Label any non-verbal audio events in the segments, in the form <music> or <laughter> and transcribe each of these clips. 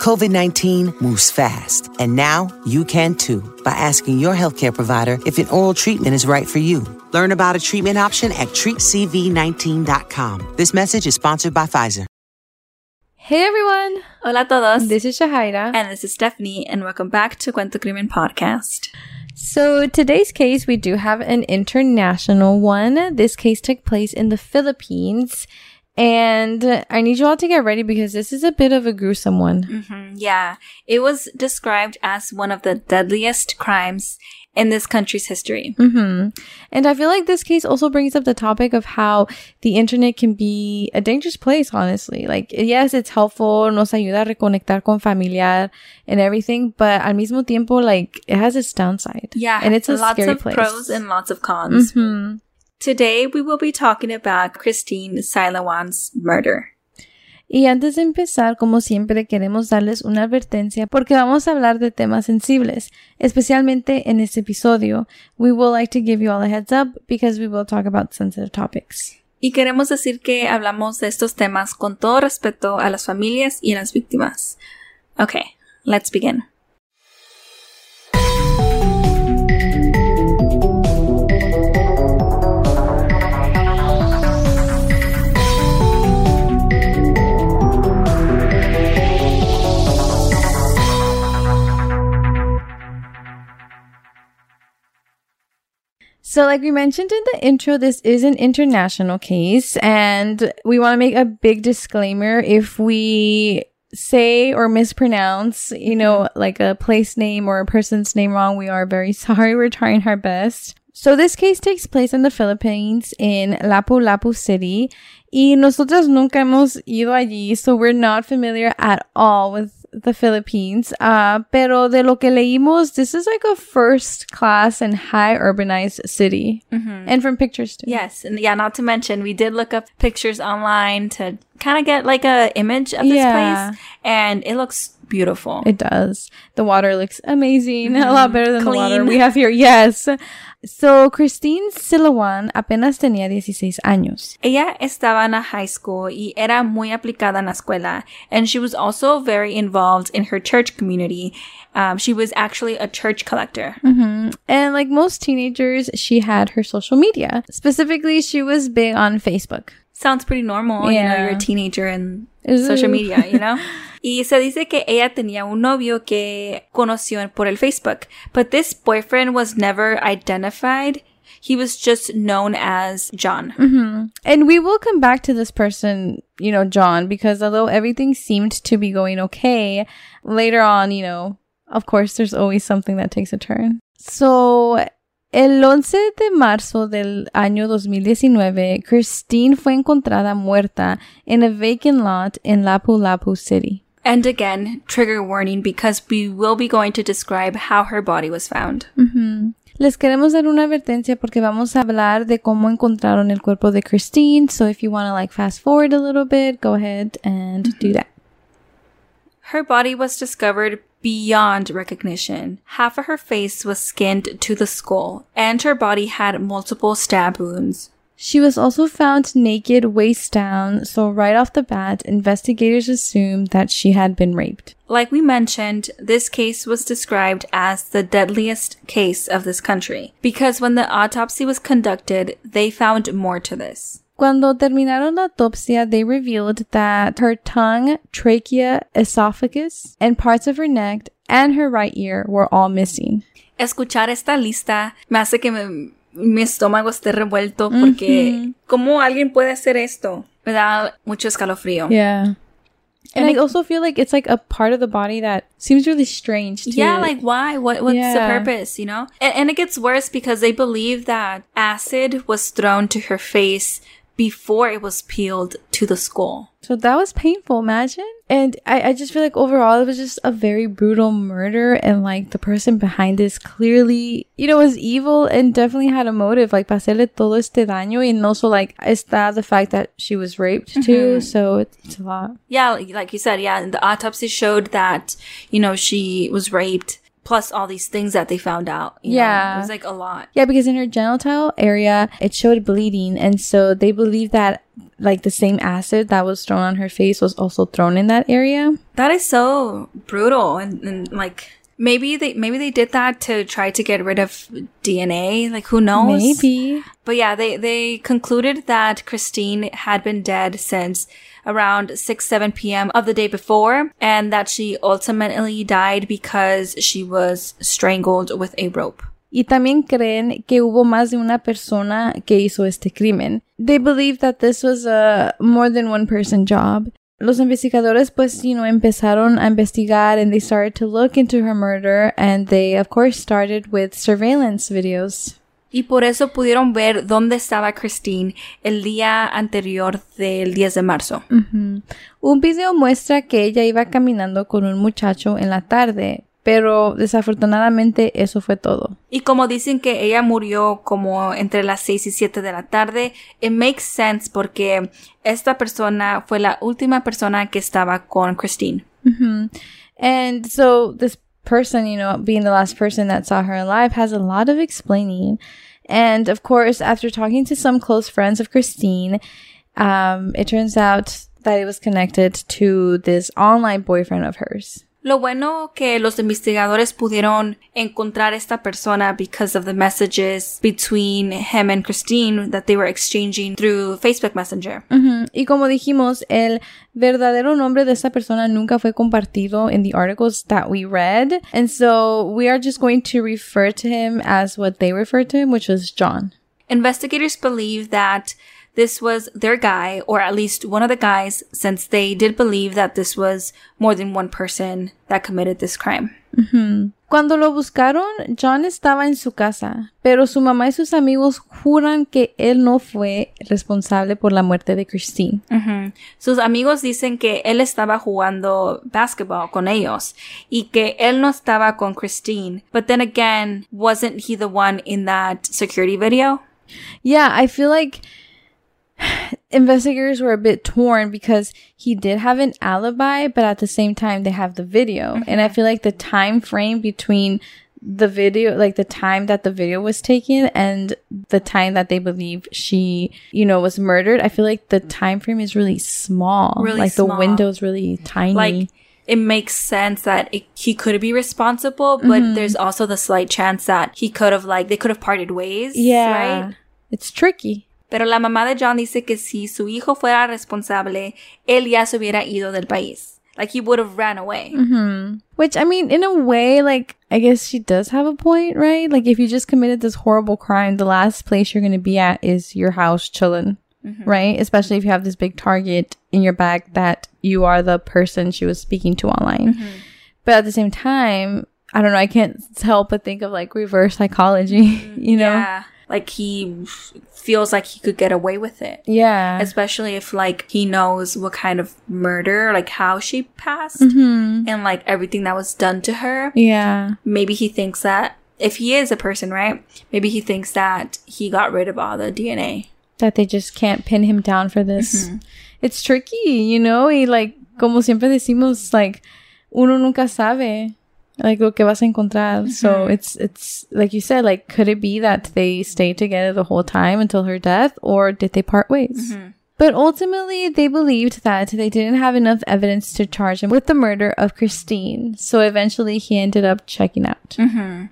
COVID 19 moves fast, and now you can too by asking your healthcare provider if an oral treatment is right for you. Learn about a treatment option at treatcv19.com. This message is sponsored by Pfizer. Hey everyone! Hola a todos. This is Jahaira. and this is Stephanie, and welcome back to Cuento Crimen Podcast. So today's case, we do have an international one. This case took place in the Philippines. And I need you all to get ready because this is a bit of a gruesome one. hmm Yeah, it was described as one of the deadliest crimes in this country's history. hmm And I feel like this case also brings up the topic of how the internet can be a dangerous place, honestly. Like, yes, it's helpful, nos ayuda a reconectar con familiar and everything, but al mismo tiempo, like, it has its downside. Yeah, And it's a lots scary of place. pros and lots of cons. hmm Today, we will be talking about Christine Silawan's murder. Y antes de empezar, como siempre, queremos darles una advertencia porque vamos a hablar de temas sensibles, especialmente en este episodio. We will like to give you all a heads up because we will talk about sensitive topics. Y queremos decir que hablamos de estos temas con todo respeto a las familias y a las víctimas. Okay, let's begin. So, like we mentioned in the intro, this is an international case, and we want to make a big disclaimer if we say or mispronounce, you know, like a place name or a person's name wrong, we are very <laughs> sorry. We're trying our best. So, this case takes place in the Philippines in Lapu-Lapu City, y nosotros nunca hemos ido allí, so we're not familiar at all with the Philippines. Uh, pero de lo que leímos, this is like a first class and high urbanized city. And from pictures too. Yes, and yeah, not to mention we did look up pictures online to kind of get like a image of this Yeah. place, and it looks beautiful. It does. The water looks amazing. <laughs> A lot better than the water we have here. Yes. So, Christine Silawan apenas tenía 16 años. Ella estaba en la high school y era muy aplicada en la escuela, and she was also very involved in her church community. Um, she was actually a church collector. And like most teenagers, she had her social media. Specifically, she was big on Facebook. Sounds pretty normal, you know, you're a teenager and social media, you know? <laughs> y se dice que ella tenía un novio que conoció por el Facebook, but this boyfriend was never identified. He was just known as John. Mm-hmm. And we will come back to this person, you know, John, because although everything seemed to be going okay, later on, you know, of course, there's always something that takes a turn. So, el 11 de marzo del año 2019, Christine fue encontrada muerta in a vacant lot in Lapu-Lapu City. And again, trigger warning because we will be going to describe how her body was found. Les queremos dar una advertencia porque vamos a hablar de cómo encontraron el cuerpo de Christine. So if you want to like fast forward a little bit, go ahead and do that. Her body was discovered beyond recognition. Half of her face was skinned to the skull, and her body had multiple stab wounds. She was also found naked, waist down, so right off the bat, investigators assumed that she had been raped. Like we mentioned, this case was described as the deadliest case of this country because when the autopsy was conducted, they found more to this. Cuando terminaron la autopsia, they revealed that her tongue, trachea, esophagus, and parts of her neck and her right ear were all missing. Escuchar esta lista me hace que me- mi estómago esté revuelto porque ¿cómo alguien puede hacer esto? Me da mucho escalofrío. Yeah. And, And I it- also feel like it's like a part of the body that seems really strange. To, Yeah, like why? What what's the purpose, you know? And, and it gets worse because they believe that acid was thrown to her face before it was peeled to the skull. So that was painful, imagine. And I, I just feel like overall it was just a very brutal murder and like the person behind this clearly, you know, was evil and definitely had a motive, like hacerle todo este daño and also like está the fact that she was raped too, Mm-hmm. so it's, it's a lot. Yeah, like, like you said, yeah, the autopsy showed that, you know, she was raped, plus all these things that they found out. you know. Yeah. It was like a lot. Yeah, because in her genital area, it showed bleeding. And so they believe that like the same acid that was thrown on her face was also thrown in that area. That is so brutal and, and like maybe they maybe they did that to try to get rid of DNA. Like who knows? Maybe. But yeah, they they concluded that Christine had been dead since around 6 7 p.m. of the day before and that she ultimately died because she was strangled with a rope. Y también creen que hubo más de una persona que hizo este crimen. They believe that this was a more than one person job. Los investigadores pues, you know, empezaron a investigar and they started to look into her murder and they of course started with surveillance videos. Y por eso pudieron ver dónde estaba Christine el día anterior del 10 de marzo. Un video muestra que ella iba caminando con un muchacho en la tarde, pero desafortunadamente eso fue todo. Y como dicen que ella murió como entre las 6 y 7 de la tarde, it makes sense porque esta persona fue la última persona que estaba con Christine. And so this person, you know, being the last person that saw her alive has a lot of explaining. And of course, after talking to some close friends of Christine, um, it turns out that it was connected to this online boyfriend of hers. Lo bueno que los investigadores pudieron encontrar esta persona because of the messages between him and Christine that they were exchanging through Facebook Messenger. Ujú. Y como dijimos, el verdadero nombre de esta persona nunca fue compartido in the articles that we read. And so we are just going to refer to him as what they refer to him, which was John. Investigators believe that this was their guy, or at least one of the guys, since they did believe that this was more than one person that committed this crime. Cuando lo buscaron, John estaba en su casa, pero su mamá y sus amigos juran que él no fue responsable por la muerte de Christine. Ujú. Sus amigos dicen que él estaba jugando basketball con ellos y que él no estaba con Christine. But then again, wasn't he the one in that security video? Yeah, I feel like <sighs> investigators were a bit torn because he did have an alibi, but at the same time they have the video. And I feel like the time frame between the video, like the time that the video was taken and the time that they believe she, you know, was murdered, I feel like the time frame is really small. Really like small. the window's really tiny. Like, it makes sense that it, he could be responsible, but mm-hmm. there's also the slight chance that he could have, like, they could have parted ways. yeah. Right? It's tricky. Pero la mamá de John dice que si su hijo fuera responsable, él ya se hubiera ido del país. Like, he would have ran away. Mm-hmm. Which I mean, in a way, like I guess she does have a point, right? Like if you just committed this horrible crime, the last place you're gonna be at is your house chilling, mm-hmm. right? Especially if you have this big target in your back that you are the person she was speaking to online. Mm-hmm. But at the same time, I don't know. I can't help but think of like reverse psychology, <laughs> you know? Yeah. Like, he feels like he could get away with it. Yeah. Especially if, like, he knows what kind of murder, like, how she passed mm-hmm. and, like, everything that was done to her. yeah. Maybe he thinks that if he is a person, right? Maybe he thinks that he got rid of all the DNA. that they just can't pin him down for this. Mm-hmm. It's tricky, you know, He like, como siempre decimos, like, uno nunca sabe, like, lo que vas a encontrar. So it's, it's, like you said, like, could it be that they stayed together the whole time until her death, or did they part ways? Mm-hmm. But ultimately, they believed that they didn't have enough evidence to charge him with the murder of Christine. So eventually, he ended up checking out. Mm-hmm.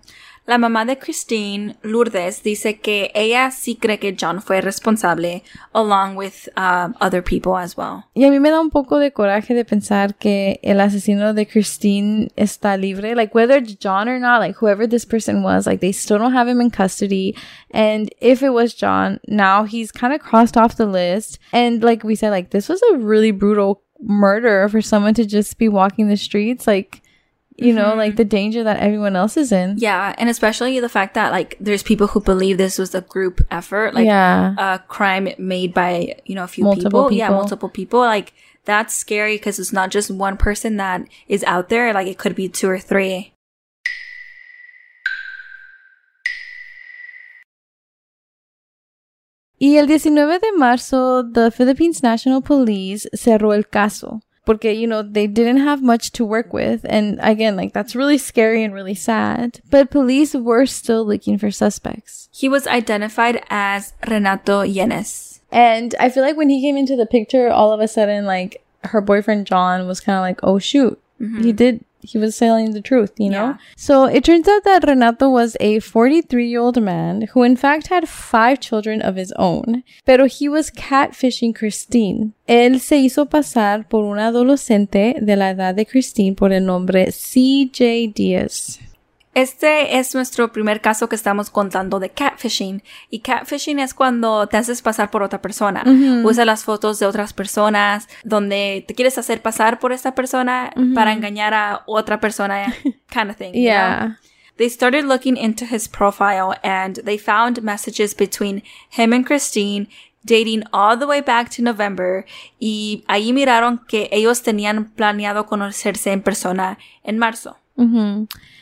La mamá de Christine, Lourdes, dice que ella sí cree que John fue responsable, along with um, other people as well. Y a mí me da un poco de coraje de pensar que el asesino de Christine está libre. Like, whether John or not, like, whoever this person was, like, they still don't have him in custody. And if it was John, now he's kind of crossed off the list. And like we said, like, this was a really brutal murder for someone to just be walking the streets. Like, you know, like mm-hmm. the danger that everyone else is in. Yeah, and especially the fact that like there's people who believe this was a group effort, like Yeah. a crime made by you know a few Multiple people. Yeah, multiple people. Like that's scary because it's not just one person that is out there. Like it could be two or three. Y el 19 de marzo, the Philippines National Police cerró el caso. Porque, you know, they didn't have much to work with. And again, like, that's really scary and really sad. But police were still looking for suspects. He was identified as Renato Llenes. And I feel like when he came into the picture, all of a sudden, like, her boyfriend John was kind of like, oh, shoot. Mm-hmm. He did, he was telling the truth, you know? Yeah. So it turns out that Renato was a 43 year old man who, in fact, had five children of his own. Pero he was catfishing Christine. Él se hizo pasar por una adolescente de la edad de Christine por el nombre CJ Diaz. Este es nuestro primer caso que estamos contando de catfishing. Y catfishing es cuando te haces pasar por otra persona. Usa las fotos de otras personas, donde te quieres hacer pasar por esta persona para engañar a otra persona, <laughs> kind of thing. you know? Yeah. They started looking into his profile and they found messages between him and Christine dating all the way back to November y ahí miraron que ellos tenían planeado conocerse en persona en marzo.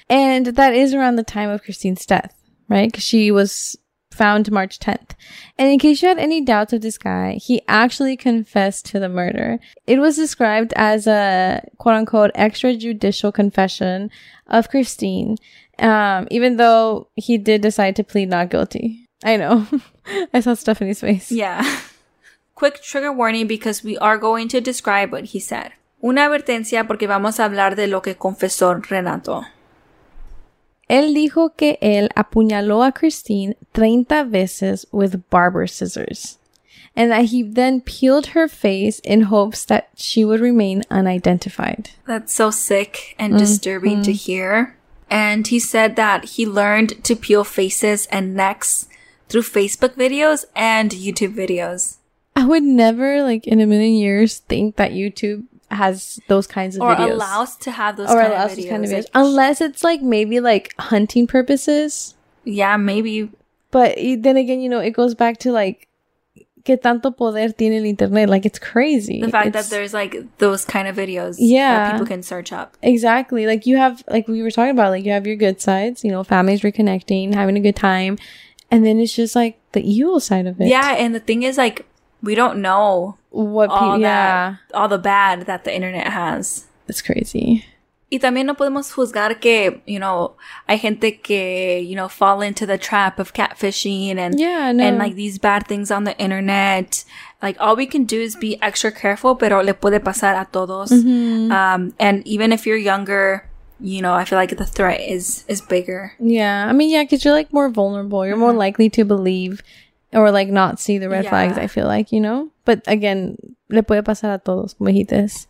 And that is around the time of Christine's death, right? Because she was found March 10th. And in case you had any doubts of this guy, he actually confessed to the murder. It was described as a quote unquote extrajudicial confession of Christine, um, even though he did decide to plead not guilty. I know. <laughs> I saw Stephanie's face. Yeah. <laughs> Quick trigger warning because we are going to describe what he said. Una advertencia porque vamos a hablar de lo que confesó Renato. Él dijo que él apuñaló a Christine 30 veces with barber scissors, and that he then peeled her face in hopes that she would remain unidentified. That's so sick and mm-hmm. disturbing to hear. And he said that he learned to peel faces and necks through Facebook videos and YouTube videos. I would never, like, in a million years, think that YouTube has those kinds of Or videos. allows to have those or kind allows of videos. kind of videos. Like, Unless it's like maybe like hunting purposes. yeah, maybe. But then again, you know, it goes back to like, que tanto poder tiene el internet? Like, it's crazy. The fact It's- that there's like those kind of videos Yeah. that people can search up. Exactly. Like you have, like we were talking about, like you have your good sides, you know, families reconnecting, having a good time. And then it's just like the evil side of it. Yeah, and the thing is like we don't know What all people, yeah. that all the bad that the internet has. It's crazy. Y también no podemos juzgar que, you know, hay gente que, you know, fall into the trap of catfishing and Yeah, no. and like these bad things on the internet. Like all we can do is be extra careful, pero le puede pasar a todos. Mm-hmm. Um, and even if you're younger, you know, I feel like the threat is is bigger. Yeah. I mean, yeah, because you're like more vulnerable. You're more likely to believe or like not see the red Yeah. flags, I feel like, you know? But again, le puede pasar a todos, dijiste.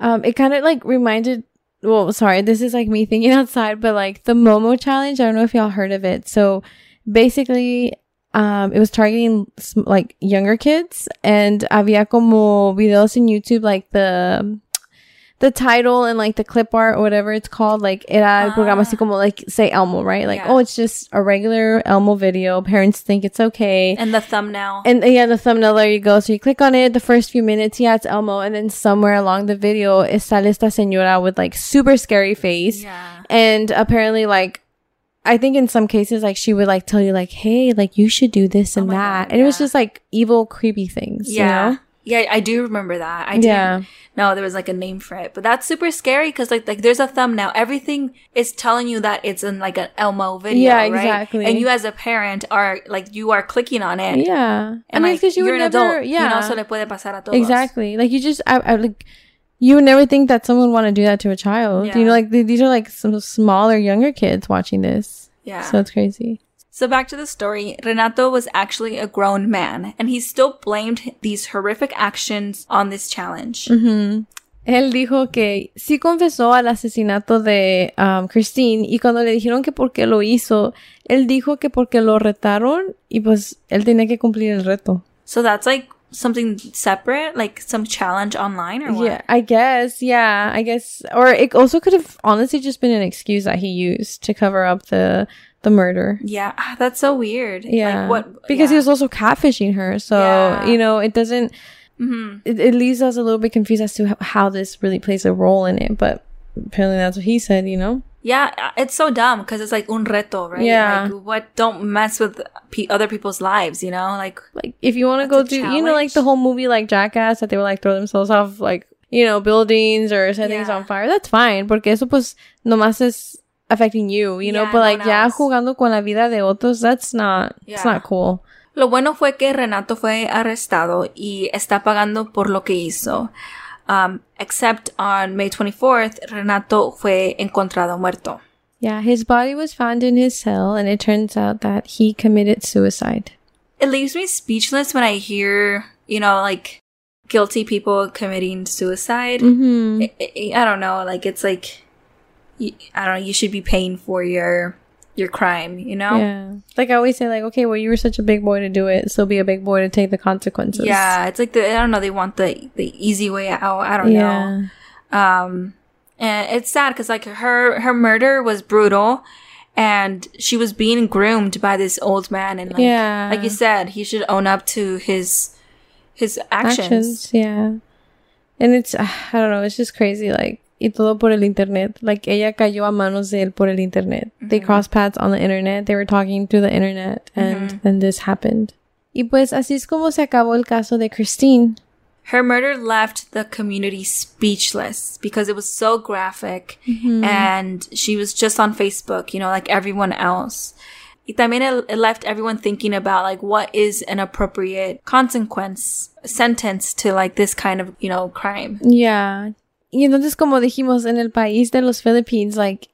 Um, it kind of like reminded, well, sorry, this is like me thinking <laughs> outside, but like the Momo challenge, I don't know if y'all heard of it. So basically, um, it was targeting like younger kids and había como videos in YouTube, like the, the title and like the clip art or whatever it's called, like era el programa así ah. como like say Elmo, right? Like, Yeah. oh, it's just a regular Elmo video. Parents think it's okay. And the thumbnail. And yeah, the thumbnail, there you go. So you click on it, the first few minutes, yeah, it's Elmo. And then somewhere along the video, is sale esta señora with like super scary face. yeah. And apparently, like, I think in some cases, like, she would like tell you, like, hey, like, you should do this oh and Oh that. God, and it was just like evil, creepy things. Yeah. You know? Yeah, I do remember that. I Yeah. know there was like a name for it, but that's super scary because like like there's a thumbnail. Everything is telling you that it's in like an Elmo video, Yeah, right? exactly. And you as a parent are like you are clicking on it. Yeah. And I mean, like because you you're would an never, adult, yeah. you know, so le puede pasar a todos. Exactly. Like you just, I, I like, you would never think that someone would want to do that to a child. Yeah. You know, like th- these are like some smaller, younger kids watching this. Yeah. So it's crazy. So back to the story, Renato was actually a grown man, and he still blamed these horrific actions on this challenge. Mm-hmm. Él dijo que sí confesó al asesinato de um, Christine y cuando le dijeron que por qué lo hizo, él dijo que porque lo retaron y pues él tenía que cumplir el reto. So that's like something separate, like some challenge online or what? Yeah, I guess. Yeah, I guess. Or it also could have honestly just been an excuse that he used to cover up the the murder. Yeah, ah, that's so weird. Yeah, Like what? because he was also catfishing her. So Yeah. you know, it doesn't. Mhm. It, it leaves us a little bit confused as to how, this really plays a role in it. But apparently, that's what he said. You know. Yeah, uh, it's so dumb because it's like un reto, right? Yeah. Like, what? Don't mess with pe- other people's lives, you know? Like, like if you want to go do you know like the whole movie like jackass that they would like throw themselves off like you know buildings or set things on fire that's fine porque eso pues nomás es affecting you you know Yeah, but like ya else. jugando con la vida de otros that's not it's not cool Lo bueno fue que Renato fue arrestado y está pagando por lo que hizo. Um, except on May 24th, Renato fue encontrado muerto. yeah his body was found in his cell and it turns out that he committed suicide It leaves me speechless when I hear, you know, like guilty people committing suicide. mm-hmm. I, I- I don't know. Like it's like, I don't know. You should be paying for your your crime. You know? yeah like i always say like okay well you were such a big boy to do it so be a big boy to take the consequences Yeah, it's like the I don't know. They want the the easy way out. I don't know. Um, and it's sad because like her her murder was brutal, and she was being groomed by this old man. And like, Yeah. like you said, he should own up to his his actions. yeah. And it's, <sighs> I don't know, it's just crazy. Like, y todo por el internet. Like, ella cayó a manos de él por el internet. They crossed paths on the internet. They were talking through the internet. And then this happened. Y pues así es como se acabó el caso de Christine. Her murder left the community speechless because it was so graphic, and she was just on Facebook, you know, like everyone else. Y también it, it left everyone thinking about like what is an appropriate consequence sentence to like this kind of you know crime. Yeah. Y entonces, como dijimos, en el país de los Philippines, like,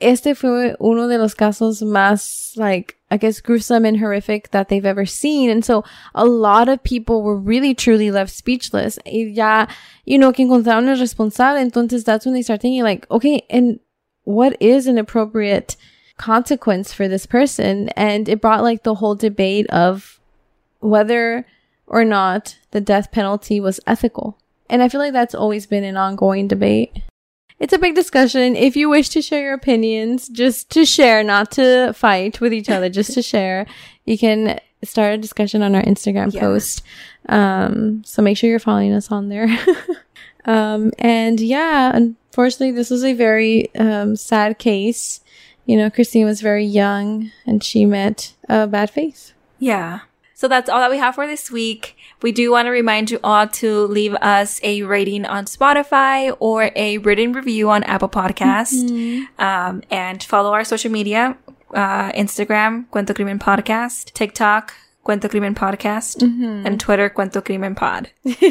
este fue uno de los casos más, like, I guess, gruesome and horrific that they've ever seen. And so, a lot of people were really, truly left speechless. Y ya, you know, que encontraron el responsable. Entonces, that's when they start thinking, like, okay, and what is an appropriate consequence for this person? And it brought, like, the whole debate of whether or not the death penalty was ethical. And I feel like that's always been an ongoing debate. It's a big discussion. If you wish to share your opinions, just to share, not to fight with each other, just to share, you can start a discussion on our Instagram Yeah. post. Um, so make sure you're following us on there. <laughs> um, and yeah, unfortunately, this was a very um, sad case. You know, Christine was very young and she met a bad fate. Yeah. So that's all that we have for this week. We do want to remind you all to leave us a rating on Spotify or a written review on Apple Podcasts. Um, and follow our social media, uh, Instagram, Cuento Crimen Podcast, TikTok, Cuento Crimen Podcast, and Twitter, Cuento Crimen Pod. <laughs>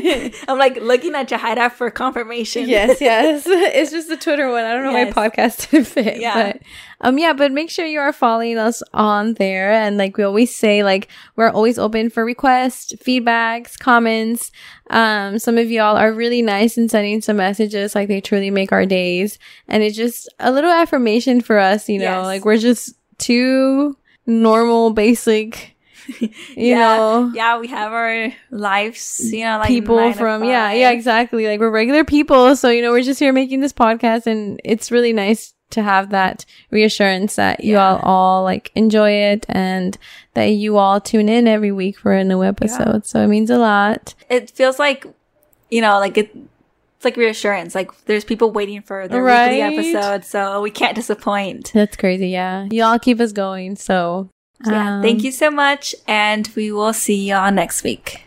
I'm like looking at Jahaira for confirmation. yes, <laughs> yes. <laughs> it's just the Twitter one. I don't know Yes. my podcast didn't fit. Yeah. But um yeah, but make sure you are following us on there. And like we always say, like we're always open for requests, feedbacks, comments. Um some of y'all are really nice in sending some messages, like they truly make our days. And it's just a little affirmation for us, you know, Yes. like we're just two normal, basic <laughs> you yeah, know. yeah, we have our lives, you know, like people from yeah yeah exactly. Like we're regular people so you know we're just here making this podcast and it's really nice to have that reassurance that you Yeah. all all like enjoy it and that you all tune in every week for a new episode. So it means a lot. It feels like you know like it it's like reassurance like there's people waiting for the Right. weekly episode so we can't disappoint. That's crazy yeah. Y'all keep us going So yeah um, thank you so much and we will see y'all next week